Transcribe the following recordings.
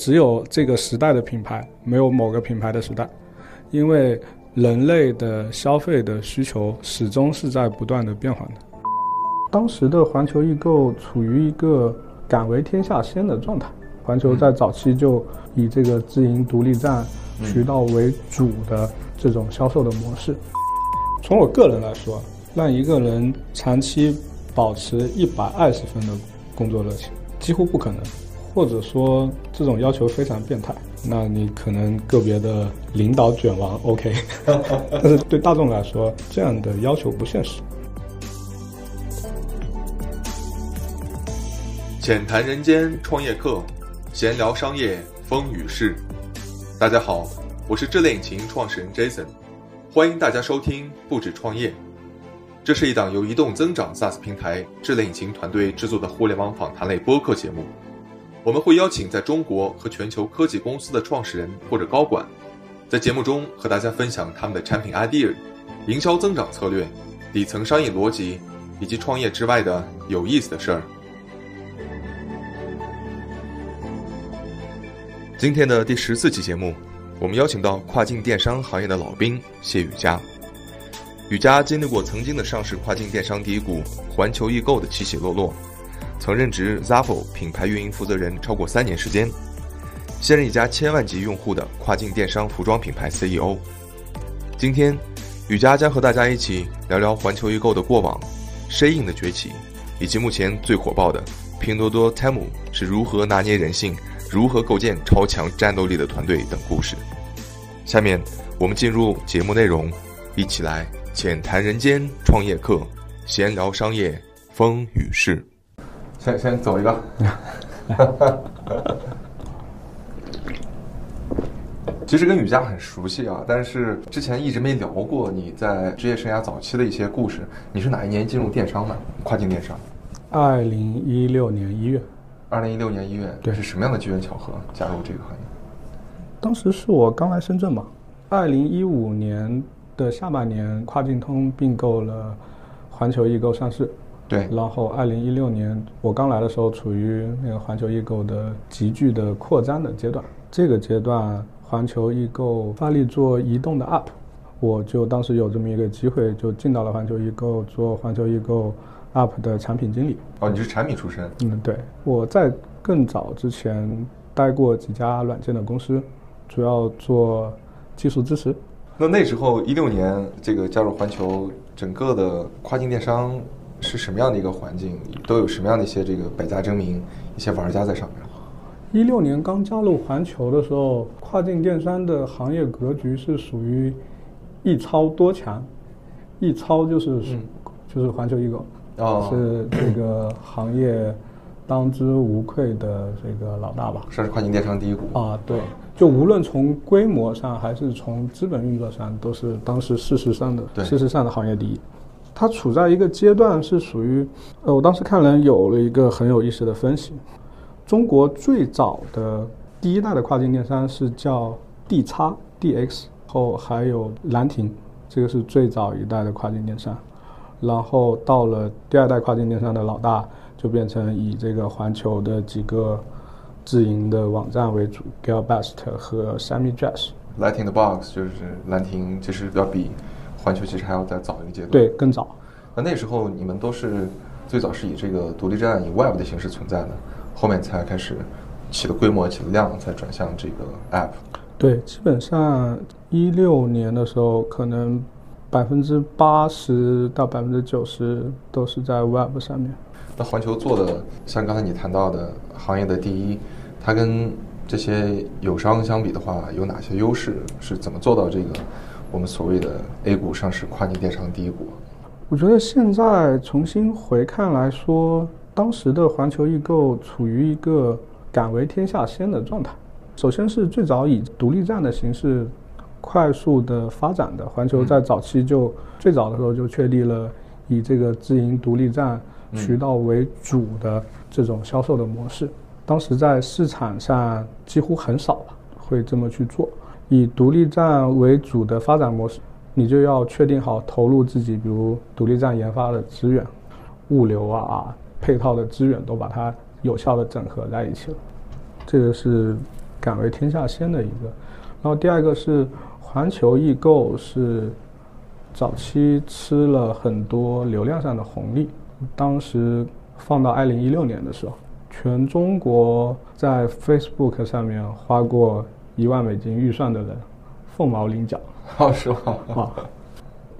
只有这个时代的品牌，没有某个品牌的时代，因为人类的消费的需求始终是在不断的变化的。当时的环球易购处于一个敢为天下先的状态，环球在早期就以这个自营独立站渠道为主的这种销售的模式。从我个人来说，让一个人长期保持一百二十分的工作热情，几乎不可能。或者说这种要求非常变态，那你可能个别的领导卷王 OK，但是对大众来说，这样的要求不现实。浅谈人间创业课，闲聊商业风雨事。大家好，我是智联引擎创始人 Jason，欢迎大家收听不止创业。这是一档由移动增长 SaaS 平台智联引擎团队制作的互联网访谈类播客节目。我们会邀请在中国和全球科技公司的创始人或者高管，在节目中和大家分享他们的产品 idea、营销增长策略、底层商业逻辑，以及创业之外的有意思的事儿。今天的第十四期节目，我们邀请到跨境电商行业的老兵谢宇佳。宇佳经历过曾经的上市跨境电商第一股环球易购的起起落落。曾任职 Zafo 品牌运营负责人超过三年时间，现任一家千万级用户的跨境电商服装品牌 CEO。今天，雨佳将和大家一起聊聊环球易购的过往，Shein 的崛起，以及目前最火爆的拼多多 Temu 是如何拿捏人性、如何构建超强战斗力的团队等故事。下面我们进入节目内容，一起来浅谈人间创业课，闲聊商业风雨事。先先走一个，其实跟雨佳很熟悉啊，但是之前一直没聊过你在职业生涯早期的一些故事。你是哪一年进入电商的？跨境电商？二零一六年一月。二零一六年一月，对，是什么样的机缘巧合加入这个行业？当时是我刚来深圳嘛。二零一五年的下半年，跨境通并购了环球易购上市。对，然后二零一六年我刚来的时候，处于那个环球易购的急剧的扩张的阶段。这个阶段，环球易购发力做移动的 App，我就当时有这么一个机会，就进到了环球易购做环球易购 App 的产品经理。哦，你是产品出身？嗯，对。我在更早之前待过几家软件的公司，主要做技术支持。那那时候一六年这个加入环球，整个的跨境电商。是什么样的一个环境？都有什么样的一些这个百家争鸣，一些玩家在上面？一六年刚加入环球的时候，跨境电商的行业格局是属于一超多强，一超就是就是环球易购，是这个行业当之无愧的这个老大吧？算是跨境电商第一股啊！对，就无论从规模上还是从资本运作上，都是当时事实上的事实上的行业第一。它处在一个阶段，是属于，呃，我当时看人有了一个很有意思的分析。中国最早的第一代的跨境电商是叫 D 叉 DX，后还有兰亭，这个是最早一代的跨境电商。然后到了第二代跨境电商的老大，就变成以这个环球的几个自营的网站为主，Galbest 和 Sami Dress。兰亭的 Box 就是兰亭，其实要比。环球其实还要再早一个阶段，对，更早。那那时候你们都是最早是以这个独立站以 Web 的形式存在的，后面才开始起了规模、起了量，才转向这个 App。对，基本上一六年的时候，可能百分之八十到百分之九十都是在 Web 上面。那环球做的，像刚才你谈到的行业的第一，它跟这些友商相比的话，有哪些优势？是怎么做到这个？我们所谓的 A 股上市跨境电商第一股，我觉得现在重新回看来说，当时的环球易购处于一个敢为天下先的状态。首先是最早以独立站的形式快速的发展的，环球在早期就最早的时候就确立了以这个自营独立站渠道为主的这种销售的模式。当时在市场上几乎很少会这么去做。以独立站为主的发展模式，你就要确定好投入自己，比如独立站研发的资源、物流啊、配套的资源，都把它有效的整合在一起了。这个是敢为天下先的一个。然后第二个是环球易购是早期吃了很多流量上的红利，当时放到二零一六年的时候，全中国在 Facebook 上面花过一万美金预算的人，凤毛麟角。哦，是吗？啊，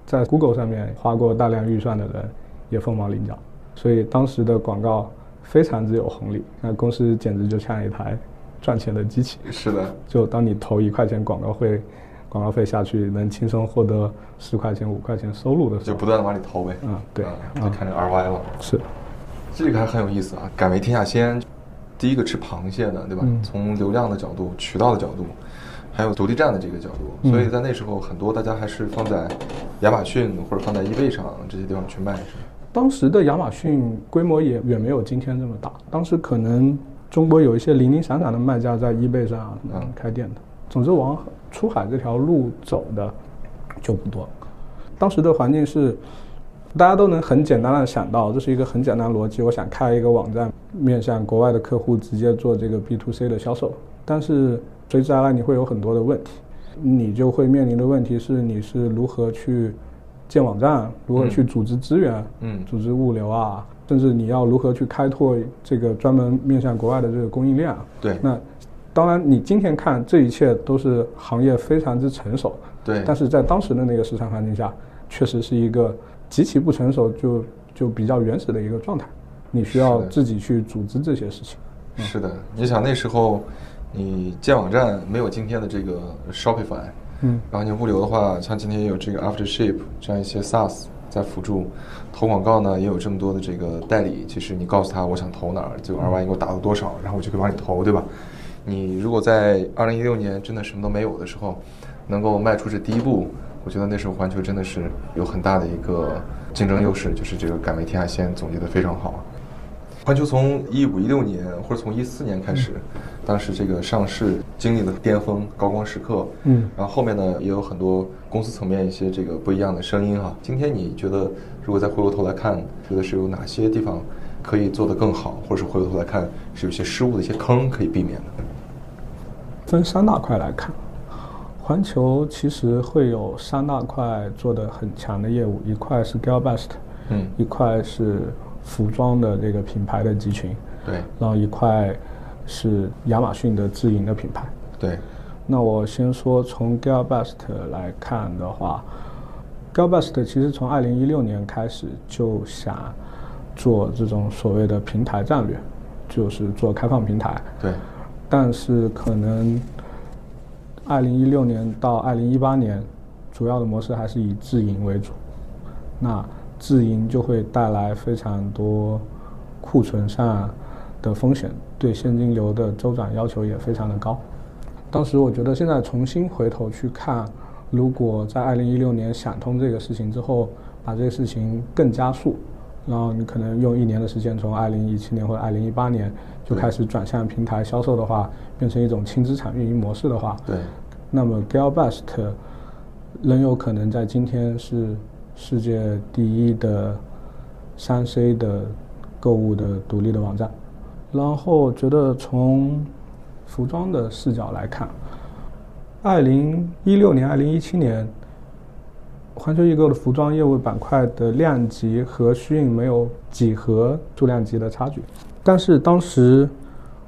在 Google 上面花过大量预算的人也凤毛麟角，所以当时的广告非常之有红利，那公司简直就像一台赚钱的机器。是的，就当你投一块钱广告费，广告费下去能轻松获得十块钱、五块钱收入的时候，就不断的往里投呗。嗯，对，就看这 RY 了。是，这个还很有意思啊！敢为天下先，第一个吃螃蟹的，对吧？嗯从流量的角度、渠道的角度，还有独立站的这个角度，嗯所以在那时候很多大家还是放在亚马逊或者放在 eBay 上这些地方去卖，是？当时的亚马逊规模也远没有今天这么大，当时可能中国有一些零零散散的卖家在 eBay 上啊嗯开店的，总之往出海这条路走的就不多。当时的环境是，大家都能很简单的想到，这是一个很简单的逻辑。我想开一个网站，面向国外的客户直接做这个 B to C 的销售，但是随之而来你会有很多的问题，你就会面临的问题是你是如何去建网站，如何去组织资源，嗯组织物流啊，甚至你要如何去开拓这个专门面向国外的这个供应链啊。对那当然，你今天看这一切都是行业非常之成熟，对，但是在当时的那个市场环境下，确实是一个极其不成熟，就就比较原始的一个状态。你需要自己去组织这些事情。是的，你想那时候你建网站没有今天的这个 Shopify，嗯然后你物流的话，像今天也有这个 AfterShip 这样一些 SaaS 在辅助，投广告呢也有这么多的这个代理。其实你告诉他我想投哪儿，就 RY 你给我打到多少，然后我就可以帮你投，对吧？你如果在二零一六年真的什么都没有的时候，能够迈出这第一步，我觉得那时候环球真的是有很大的一个竞争优势，就是这个敢为天下先总结的非常好。环球从一五一六年或者从一四年开始，当时这个上市经历了巅峰高光时刻，嗯然后后面呢也有很多公司层面一些这个不一样的声音哈。今天你觉得如果再回过头来看，觉得是有哪些地方可以做得更好，或者是回过头来看是有些失误的一些坑可以避免的？分三大块来看，环球其实会有三大块做的很强的业务，一块是 Galbest，嗯，一块是服装的这个品牌的集群，对然后一块是亚马逊的自营的品牌。对，那我先说从 Galbest 来看的话，Galbest 其实从二零一六年开始就想做这种所谓的平台战略，就是做开放平台。对，但是可能二零一六年到二零一八年，主要的模式还是以自营为主。那自营就会带来非常多库存上的风险，对现金流的周转要求也非常的高。当时我觉得现在重新回头去看，如果在二零一六年想通这个事情之后，把这个事情更加速，然后你可能用一年的时间，从二零一七年或者二零一八年就开始转向平台销售的话，变成一种轻资产运营模式的话，对，那么 Galbest 仍有可能在今天是世界第一的三 C 的购物的独立的网站。然后觉得从服装的视角来看，二零一六年、二零一七年，环球易购的服装业务板块的量级和虚影没有几何数量级的差距，但是当时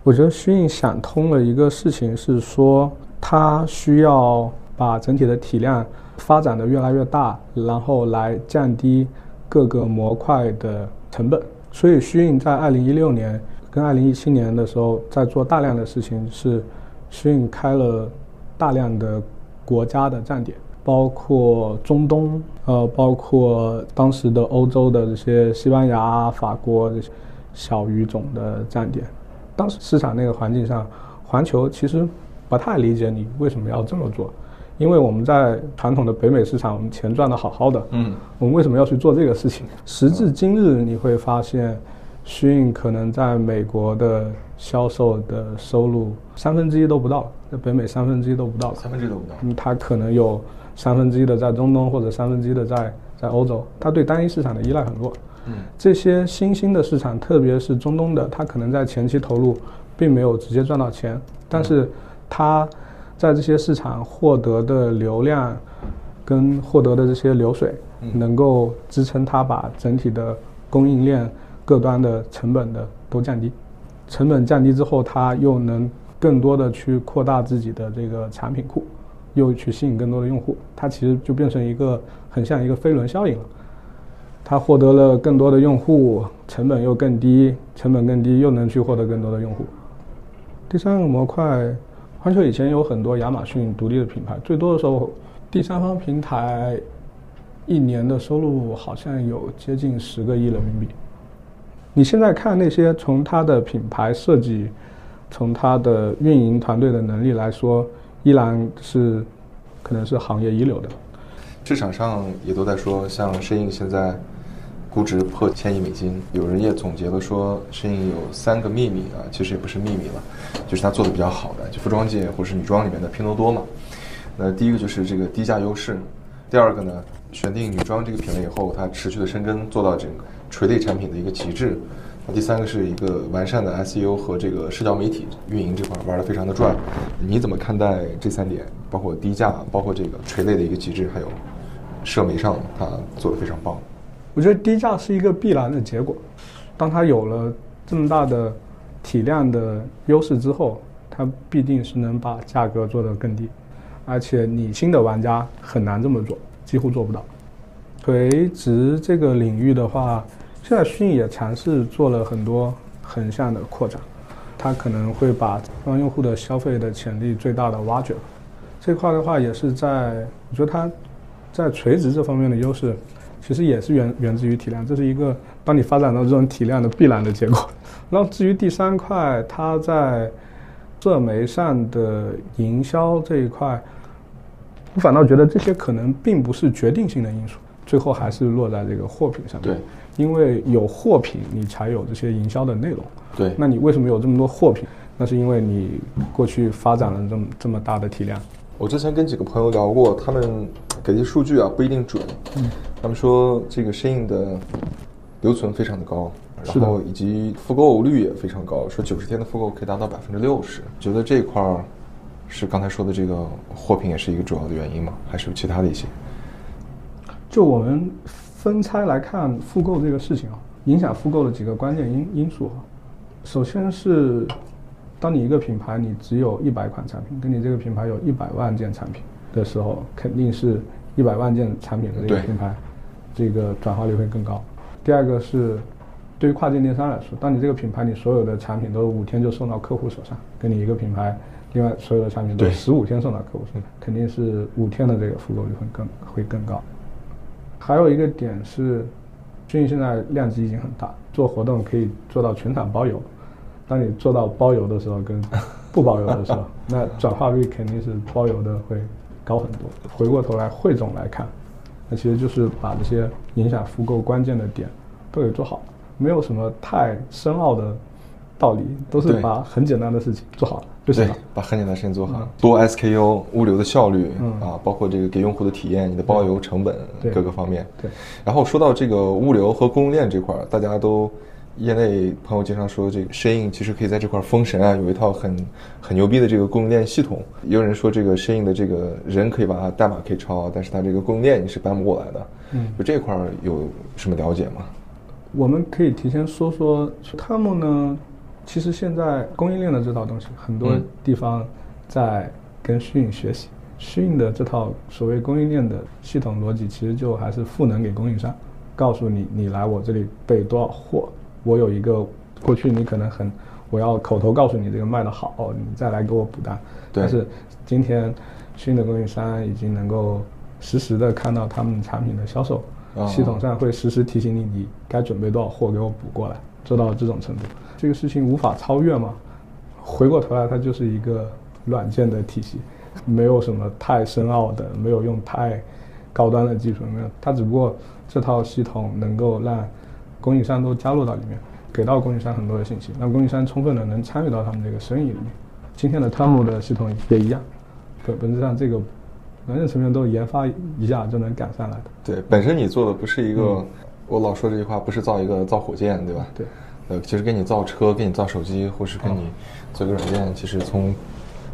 我觉得虚影想通了一个事情，是说它需要把整体的体量发展的越来越大，然后来降低各个模块的成本。所以虚印在二零一六年跟二零一七年的时候，在做大量的事情是，虚印开了大量的国家的站点，包括中东，呃，包括当时的欧洲的这些西班牙、法国这些小语种的站点。当时市场那个环境上，环球其实不太理解你为什么要这么做，因为我们在传统的北美市场，我们钱赚得好好的，嗯，我们为什么要去做这个事情？时至今日，你会发现，虚印可能在美国的销售的收入三分之一都不到，在北美三分之一都不到。三分之一都不到。嗯，它可能有三分之一的在中东，或者三分之一的在在欧洲，它对单一市场的依赖很弱。嗯，这些新兴的市场，特别是中东的，它可能在前期投入并没有直接赚到钱，但是它在这些市场获得的流量跟获得的这些流水，能够支撑它把整体的供应链各端的成本的都降低。成本降低之后，它又能更多的去扩大自己的这个产品库，又去吸引更多的用户。它其实就变成一个很像一个飞轮效应了。它获得了更多的用户，成本又更低，成本更低又能去获得更多的用户。第三个模块，环球以前有很多亚马逊独立的品牌，最多的时候，第三方平台一年的收入好像有接近十个亿人民币。你现在看那些从它的品牌设计，从它的运营团队的能力来说，依然是可能是行业一流的。市场上也都在说，像深印现在。估值破千亿美金，有人也总结了说，身影有三个秘密啊，其实也不是秘密了，就是他做的比较好的，就服装界或是女装里面的拼多多嘛。那第一个就是这个低价优势，第二个呢，选定女装这个品类以后，它持续的深耕，做到整个垂类产品的一个极致。第三个是一个完善的 SEO 和这个社交媒体运营这块玩的非常的转。你怎么看待这三点？包括低价，包括这个垂类的一个极致，还有社媒上它做的非常棒。我觉得低价是一个必然的结果。当它有了这么大的体量的优势之后，它必定是能把价格做得更低。而且你新的玩家很难这么做，几乎做不到。垂直这个领域的话，现在迅也尝试做了很多横向的扩展，它可能会把让用户的消费的潜力最大的挖掘。这块的话，也是在我觉得它在垂直这方面的优势。其实也是源源自于体量，这是一个当你发展到这种体量的必然的结果。然后至于第三块，它在社媒上的营销这一块，我反倒觉得这些可能并不是决定性的因素，最后还是落在这个货品上面。对，因为有货品，你才有这些营销的内容。对，那你为什么有这么多货品？那是因为你过去发展了这么这么大的体量。我之前跟几个朋友聊过，他们给的数据啊不一定准。嗯，他们说这个身影的留存非常的高，然后以及复购率也非常高，说九十天的复购可以达到百分之六十。觉得这块儿是刚才说的这个货品也是一个主要的原因吗？还是有其他的一些？就我们分拆来看复购这个事情啊，影响复购的几个关键因因素啊，首先是。当你一个品牌，你只有一百款产品，跟你这个品牌有一百万件产品的时候，肯定是一百万件产品的这个品牌，这个转化率会更高。第二个是，对于跨境电商来说，当你这个品牌你所有的产品都五天就送到客户手上，跟你一个品牌，另外所有的产品都十五天送到客户手上，肯定是五天的这个复购率会更会更高。还有一个点是，迅印现在量级已经很大，做活动可以做到全场包邮。当你做到包邮的时候，跟 不包邮的时候，那转化率肯定是包邮的会高很多。回过头来汇总来看，那其实就是把这些影响复购关键的点都给做好，没有什么太深奥的道理，都是把很简单的事情做好了就行了。把很简单的事情做好，多 SKU 物流的效率啊，包括这个给用户的体验，你的包邮成本各个方面。对。然后说到这个物流和供应链这块儿，大家都。业内朋友经常说，这个深印其实可以在这块封神啊，有一套很很牛逼的这个供应链系统。也有人说，这个深印的这个人可以把它代码可以抄，但是它这个供应链你是搬不过来的。嗯，就这块有什么了解吗？我们可以提前说说，他们呢，其实现在供应链的这套东西，很多地方在跟虚印学习。虚印的这套所谓供应链的系统逻辑，其实就还是赋能给供应商，告诉你，你来我这里备多少货。我有一个过去，你可能很，我要口头告诉你这个卖的好，你再来给我补单。但是今天新的供应商已经能够实时的看到他们产品的销售，系统上会实时提醒你，你该准备多少货给我补过来，做到这种程度。这个事情无法超越吗？回过头来，它就是一个软件的体系，没有什么太深奥的，没有用太高端的技术，没有。它只不过这套系统能够让。供应商都加入到里面，给到供应商很多的信息，让供应商充分的能参与到他们这个生意里面。今天的 Tom 的系统也一样，本本质上这个软件层面都研发一下就能赶上来的。对，本身你做的不是一个，我老说这句话，不是造一个造火箭，对吧？对。呃，其实给你造车，给你造手机，或是给你做一个软件，其实从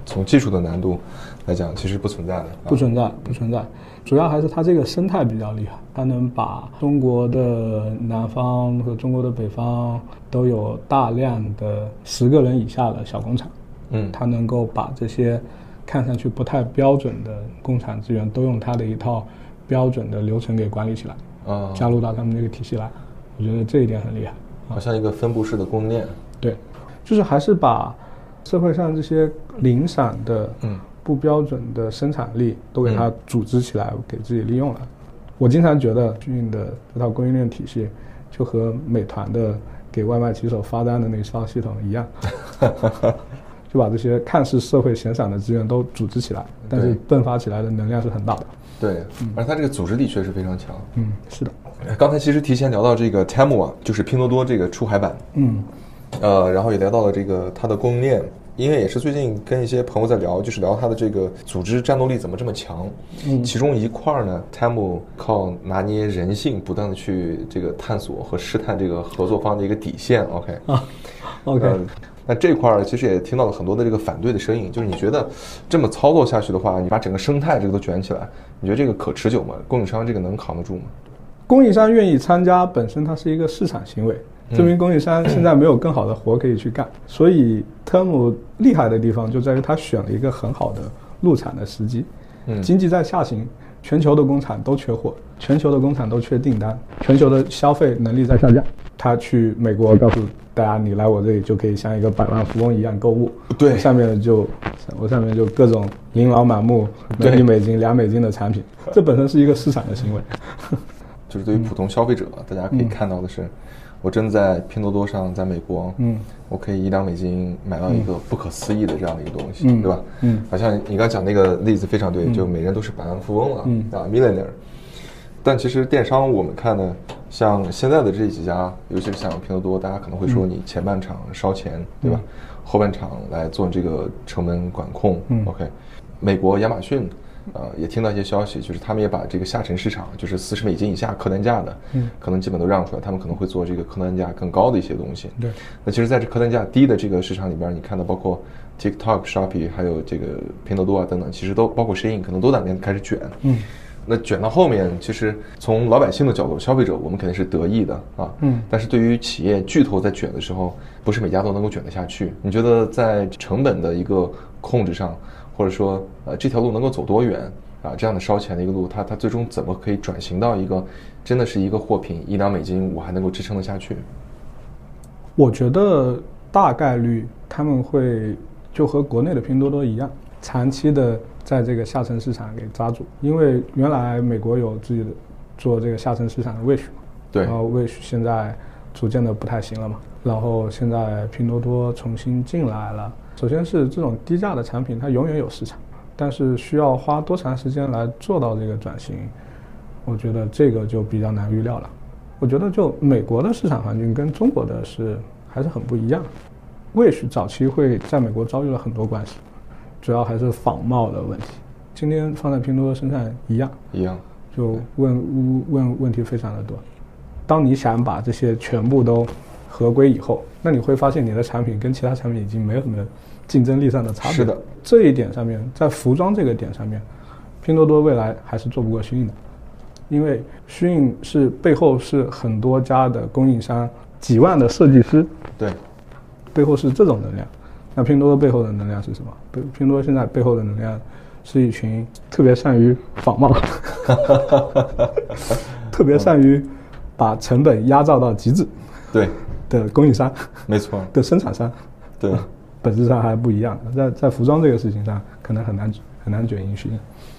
从技术的难度来讲，其实不存在的。不存在，不存在。主要还是它这个生态比较厉害，它能把中国的南方和中国的北方都有大量的十个人以下的小工厂。嗯，它能够把这些看上去不太标准的工厂资源，都用它的一套标准的流程给管理起来，啊，加入到他们这个体系来。我觉得这一点很厉害。好像一个分布式的供应链。对，就是还是把社会上这些零散的、嗯。不标准的生产力都给它组织起来，给自己利用了。我经常觉得迅运的这套供应链体系，就和美团的给外卖骑手发单的那套系统一样，就把这些看似社会闲散的资源都组织起来，但是迸发起来的能量是很大的。对，而它这个组织力确实非常强。嗯，是的，刚才其实提前聊到这个 Temu 啊，就是拼多多这个出海版，嗯呃，然后也聊到了这个它的供应链，因为也是最近跟一些朋友在聊，就是聊它的这个组织战斗力怎么这么强。嗯其中一块儿呢，Temu 靠拿捏人性，不断的去这个探索和试探这个合作方的一个底线。OK，啊，OK，、呃那这块儿其实也听到了很多的这个反对的声音，就是你觉得这么操作下去的话，你把整个生态这个都卷起来，你觉得这个可持久吗？供应商这个能扛得住吗？供应商愿意参加，本身它是一个市场行为，证明供应商现在没有更好的活可以去干。所以特姆厉害的地方就在于他选了一个很好的入场的时机。嗯经济在下行，全球的工厂都缺货，全球的工厂都缺订单，全球的消费能力在下降。他去美国告诉大家，你来我这里就可以像一个百万富翁一样购物。对下面就我上面就各种琳琅满目，对一美金、两美金的产品，这本身是一个市场的行为。就是对于普通消费者，大家可以看到的是，我真的在拼多多上，在美国，嗯，我可以一两美金买到一个不可思议的这样的一个东西，嗯对吧？嗯好像你刚讲那个例子非常对，就每人都是百万富翁了，嗯啊，millionaire。但其实电商我们看呢，像现在的这几家，尤其是像拼多多，大家可能会说你前半场烧钱，对吧？后半场来做这个成本管控。嗯 OK，美国亚马逊，呃，也听到一些消息，就是他们也把这个下沉市场，就是四十美金以下客单价的，嗯可能基本都让出来，他们可能会做这个客单价更高的一些东西。对，那其实在这客单价低的这个市场里边，你看到包括 TikTok、Shopee，还有这个拼多多啊等等，其实都包括 Shein，可能都在那边开始卷。嗯。那卷到后面，其实从老百姓的角度，消费者我们肯定是得益的啊。嗯但是对于企业巨头在卷的时候，不是每家都能够卷得下去。你觉得在成本的一个控制上，或者说呃这条路能够走多远啊？这样的烧钱的一个路，它它最终怎么可以转型到一个真的是一个货品一两美金，我还能够支撑得下去？我觉得大概率他们会就和国内的拼多多一样，长期的在这个下沉市场给抓住。因为原来美国有自己的做这个下沉市场的 Wish，对然后 Wish 现在逐渐的不太行了嘛，然后现在拼多多重新进来了。首先是这种低价的产品，它永远有市场，但是需要花多长时间来做到这个转型，我觉得这个就比较难预料了。我觉得就美国的市场环境跟中国的是还是很不一样。Wish 早期会在美国遭遇了很多关系，主要还是仿冒的问题。今天放在拼多多身上一样，一样。就问问问题非常的多。当你想把这些全部都合规以后，那你会发现你的产品跟其他产品已经没有什么竞争力上的差别。是的，这一点上面，在服装这个点上面，拼多多未来还是做不过虚印的，因为虚印是背后是很多家的供应商，几万的设计师，对，背后是这种能量。那拼多多背后的能量是什么？拼拼多多现在背后的能量是一群特别善于仿冒，特别善于把成本压榨到极致对，的供应商没错，的生产商，对，本质上还不一样。在在服装这个事情上，可能很难很难卷赢迅运。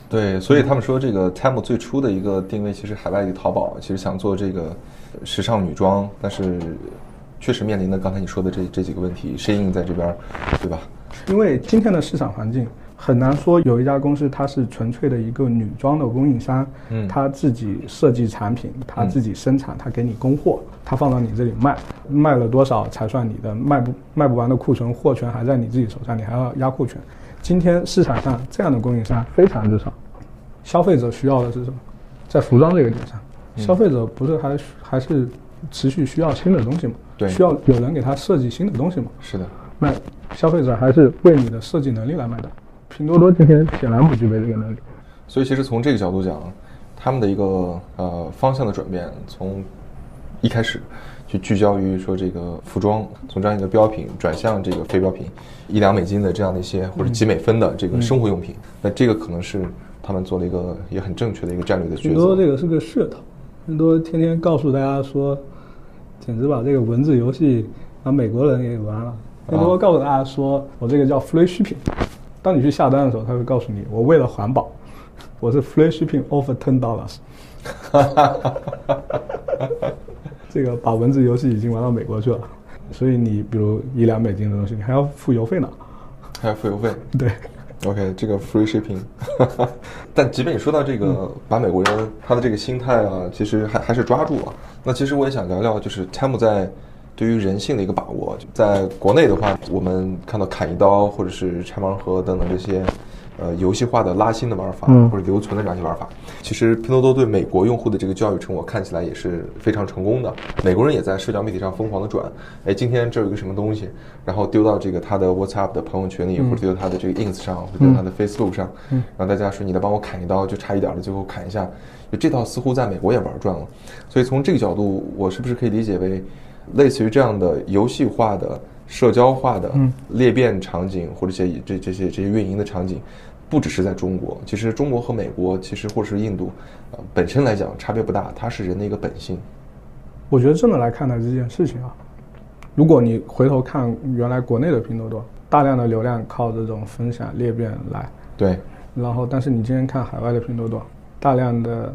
对，所以他们说这个 Temu 最初的一个定位，其实海外的淘宝其实想做这个时尚女装，但是确实面临的刚才你说的这这几个问题，Shein 在这边儿，对吧？因为今天的市场环境很难说有一家公司它是纯粹的一个女装的供应商，嗯它自己设计产品，它自己生产，它给你供货，它放到你这里卖，卖了多少才算你的，卖不卖不完的库存货权还在你自己手上，你还要压库存。今天市场上这样的供应商非常之少，消费者需要的是什么？在服装这个点上，消费者不是还还是持续需要新的东西吗？对需要有人给他设计新的东西吗？是的，那消费者还是为你的设计能力来买单。拼多多今天显然不具备这个能力。所以其实从这个角度讲，他们的一个呃方向的转变，从一开始去聚焦于说这个服装，从这样一个标品转向这个非标品，一两美金的这样的一些或者几美分的这个生活用品，那这个可能是他们做了一个也很正确的一个战略的抉拼多多。这个是个噱头，拼多多天天告诉大家说，简直把这个文字游戏把美国人也给玩了。拼多多告诉大家说，我这个叫 free shipping，当你去下单的时候，他会告诉你，我为了环保，我是 free shipping over ten dollars。这个把文字游戏已经玩到美国去了，所以你比如一两美金的东西，你还要付邮费呢。还要付邮费。对，OK，这个 free shipping，但即便你说到这个，把美国人他的这个心态啊，其实还还是抓住了。那其实我也想聊聊，就是 Tim 在对于人性的一个把握。在国内的话，我们看到砍一刀或者是拆盲盒等等这些。呃，游戏化的拉新的玩法，嗯或者留存的这样一些玩法，其实拼多多对美国用户的这个教育成果看起来也是非常成功的。美国人也在社交媒体上疯狂的转，哎，今天这有一个什么东西，然后丢到这个他的 WhatsApp 的朋友圈里，或者丢到他的这个 Ins 上，或者丢到他的 Facebook 上，嗯让大家说你来帮我砍一刀，就差一点了，最后砍一下。就这套似乎在美国也玩转了，所以从这个角度，我是不是可以理解为，类似于这样的游戏化的、社交化的裂变场景，或者这些这这些这些运营的场景，不只是在中国，其实中国和美国，其实或者是印度，呃，本身来讲差别不大，它是人的一个本性。我觉得这么来看待这件事情啊，如果你回头看原来国内的拼多多，大量的流量靠这种分享裂变来，对，然后但是你今天看海外的拼多多，大量的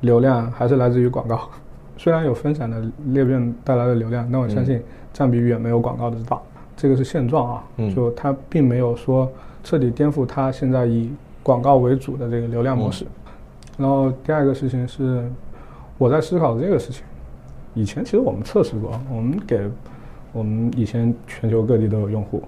流量还是来自于广告，虽然有分享的裂变带来的流量，但我相信占比远没有广告的大，这个是现状啊，嗯。就它并没有说彻底颠覆它现在以广告为主的这个流量模式。然后第二个事情是，我在思考这个事情。以前其实我们测试过，我们给我们以前全球各地都有用户，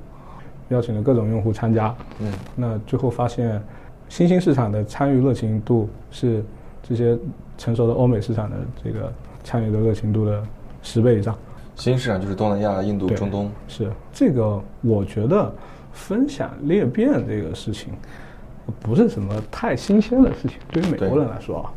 邀请了各种用户参加，嗯，那最后发现，新兴市场的参与热情度是这些成熟的欧美市场的这个参与的热情度的十倍以上。新市场就是东南亚、印度、中东。是这个，我觉得分享裂变这个事情，不是什么太新鲜的事情，对于美国人来说啊。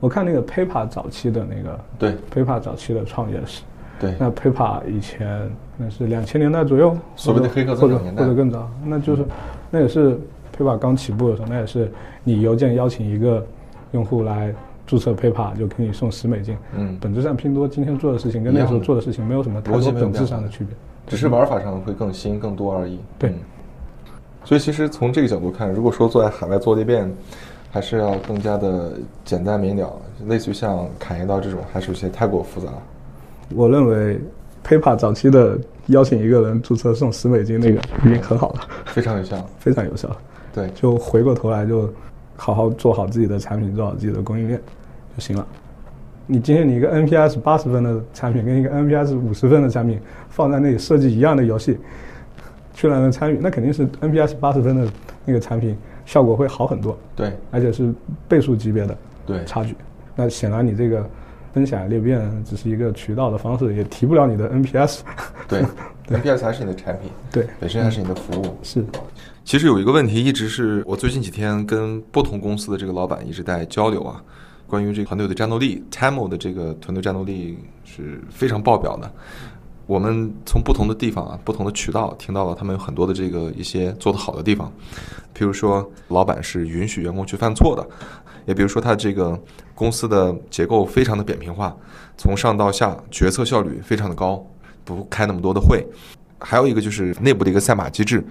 我看那个 PayPal 早期的那个对 PayPal 早期的创业史，对，那 PayPal 以前那是两千年代左右，所谓的黑客或者增长年代或者更早，那就是那也是 PayPal 刚起步的时候，那也是你邮件邀请一个用户来注册 PayPal 就给你送十美金。嗯本质上拼多多今天做的事情跟那时候做的事情没有什么太多本质上的区别。只是玩法上会更新更多而已。对嗯所以其实从这个角度看，如果说做在海外做裂变，还是要更加的简单明了，类似于像砍一刀这种，还是有些太过复杂。我认为 PayPal 早期的邀请一个人注册送十美金那个已经很好了，非常有效。非常有效。对，就回过头来就好好做好自己的产品，做好自己的供应链就行了。你今天你一个 NPS 八十分的产品跟一个 NPS 五十分的产品放在那里设计一样的游戏，去让人参与，那肯定是 NPS 八十分的那个产品效果会好很多，对，而且是倍数级别的对，差距。那显然你这个分享裂变只是一个渠道的方式，也提不了你的 NPS。对，NPS 还是你的产品，对，本身还是你的服务。是，其实有一个问题，一直是我最近几天跟不同公司的这个老板一直在交流啊，关于这个团队的战斗力，Tamo 的这个团队战斗力是非常爆表的。我们从不同的地方啊，不同的渠道听到了他们有很多的这个一些做得好的地方，譬如说老板是允许员工去犯错的，也比如说他这个公司的结构非常的扁平化，从上到下决策效率非常的高，不开那么多的会。还有一个就是内部的一个赛马机制，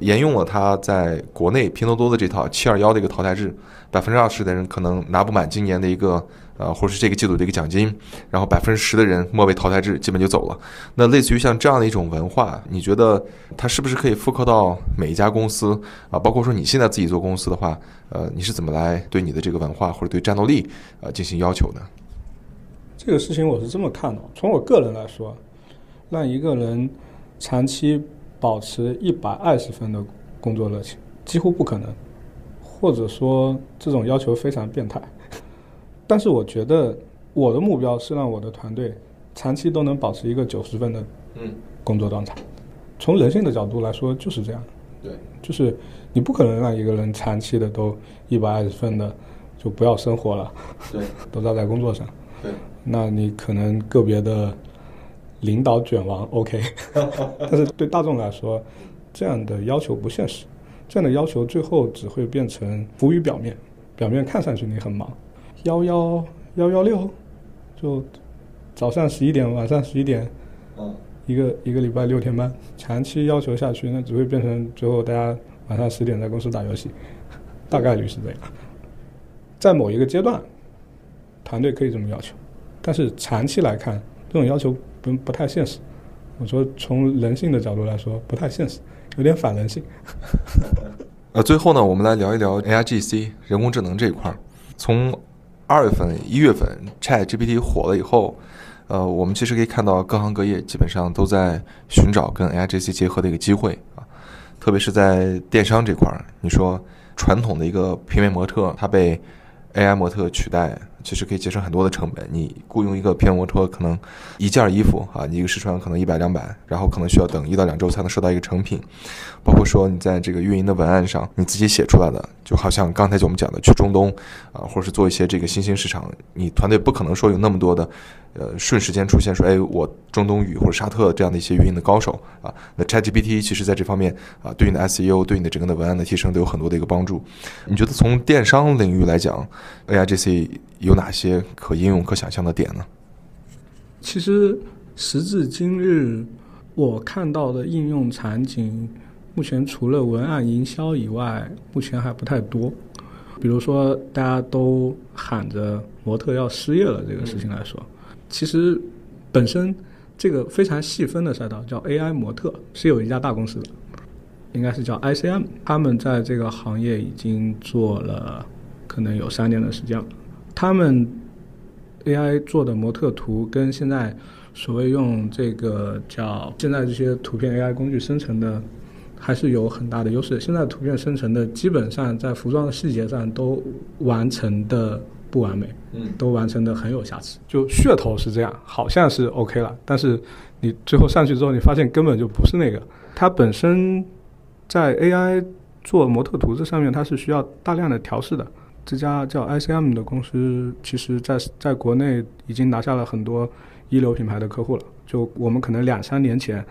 沿用了它在国内拼多多的这套七二幺的一个淘汰制，百分之二十的人可能拿不满今年的一个呃或者是这个季度的一个奖金，然后百分之十的人末位淘汰制，基本就走了。那类似于像这样的一种文化，你觉得它是不是可以复刻到每一家公司啊？包括说你现在自己做公司的话，呃，你是怎么来对你的这个文化或者对战斗力呃进行要求的？这个事情我是这么看的，从我个人来说，让一个人长期保持一百二十分的工作热情几乎不可能，或者说这种要求非常变态。但是我觉得我的目标是让我的团队长期都能保持一个九十分的嗯工作状态。从人性的角度来说就是这样，对，就是你不可能让一个人长期的都一百二十分的就不要生活了，对，都照在工作上。对，那你可能个别的领导卷王 OK，但是对大众来说，这样的要求不现实。这样的要求最后只会变成浮于表面，表面看上去你很忙，幺幺幺幺六，就早上十一点，晚上十一点，嗯，一个一个礼拜六天班，长期要求下去，那只会变成最后大家晚上十点在公司打游戏，大概率是这样。在某一个阶段，团队可以这么要求，但是长期来看，这种要求不不太现实。我说从人性的角度来说，不太现实，有点反人性。呃，最后呢，我们来聊一聊 A I G C 人工智能这一块儿。从二月份、一月份 Chat GPT 火了以后，呃，我们其实可以看到各行各业基本上都在寻找跟 A I G C 结合的一个机会啊，特别是在电商这块儿。你说传统的一个平面模特，它被 A I 模特取代。其实可以节省很多的成本。你雇佣一个平面模特，可能一件衣服啊，你一个试穿可能一百两百，然后可能需要等一到两周才能收到一个成品。包括说你在这个运营的文案上，你自己写出来的，就好像刚才就我们讲的去中东啊，或者是做一些这个新兴市场，你团队不可能说有那么多的呃瞬时间出现说，哎，我中东语或者沙特这样的一些语音的高手啊。那 ChatGPT 其实在这方面啊，对你的 SEO 对你的整个的文案的提升都有很多的一个帮助。你觉得从电商领域来讲，AIGC 有哪些可应用、可想象的点呢？其实时至今日，我看到的应用场景，目前除了文案营销以外，目前还不太多。比如说，大家都喊着模特要失业了这个事情来说，其实本身这个非常细分的赛道叫 AI 模特，是有一家大公司的，应该是叫 ICM，他们在这个行业已经做了可能有三年的时间了。他们 AI 做的模特图跟现在所谓用这个叫现在这些图片 AI 工具生成的，还是有很大的优势。现在图片生成的基本上在服装的细节上都完成的不完美，嗯，都完成的很有瑕疵。就噱头是这样，好像是 OK 了，但是你最后上去之后，你发现根本就不是那个。它本身在 AI 做模特图这上面，它是需要大量的调试的。这家叫 ICM 的公司，其实在在国内已经拿下了很多一流品牌的客户了。就我们可能两三年前，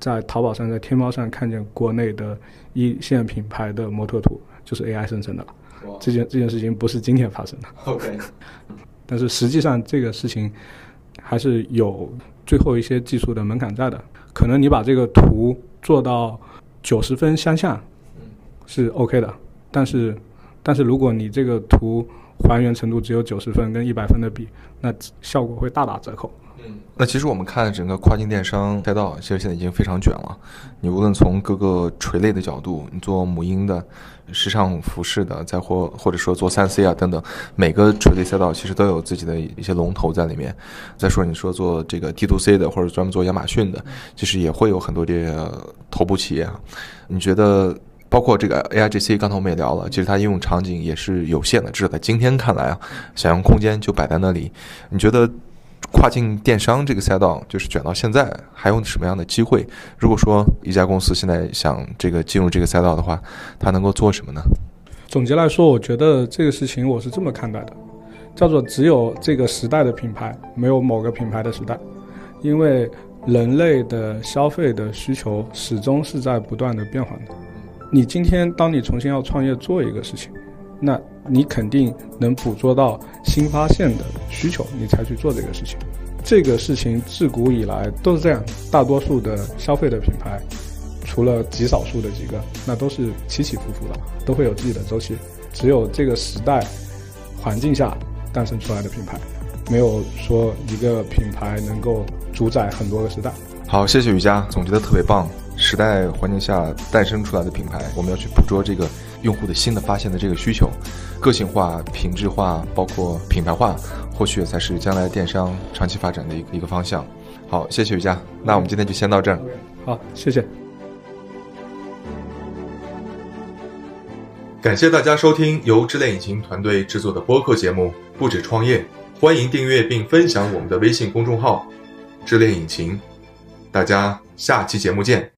在淘宝上、在天猫上看见国内的一线品牌的模特图，就是 AI 生成的了。这件这件事情不是今天发生的。OK，但是实际上这个事情还是有最后一些技术的门槛在的。可能你把这个图做到九十分相像，是 OK 的，但是。但是如果你这个图还原程度只有九十分跟一百分的比，那效果会大打折扣。嗯，那其实我们看整个跨境电商赛道，其实现在已经非常卷了。你无论从各个垂类的角度，你做母婴的、时尚服饰的，再或或者说做三 C 啊等等，每个垂类赛道其实都有自己的一些龙头在里面。再说你说做这个 D to C 的，或者专门做亚马逊的，其实也会有很多这些头部企业。你觉得？包括这个 A I G C，刚才我们也聊了，其实它应用场景也是有限的，至少在今天看来啊，想象空间就摆在那里。你觉得跨境电商这个赛道就是卷到现在，还有什么样的机会？如果说一家公司现在想这个进入这个赛道的话，它能够做什么呢？总结来说，我觉得这个事情我是这么看待的，叫做只有这个时代的品牌，没有某个品牌的时代，因为人类的消费的需求始终是在不断的变化的。你今天，当你重新要创业做一个事情，那你肯定能捕捉到新发现的需求，你才去做这个事情。这个事情自古以来都是这样，大多数的消费的品牌，除了极少数的几个，那都是起起伏伏的，都会有自己的周期。只有这个时代环境下诞生出来的品牌，没有说一个品牌能够主宰很多个时代。好，谢谢雨佳，总结的特别棒。时代环境下诞生出来的品牌，我们要去捕捉这个用户的新的发现的这个需求，个性化、品质化，包括品牌化，或许才是将来电商长期发展的一个一个方向。好，谢谢雨佳，那我们今天就先到这儿。好，谢谢。感谢大家收听由智链引擎团队制作的播客节目《不止创业》，欢迎订阅并分享我们的微信公众号“智链引擎”。大家下期节目见。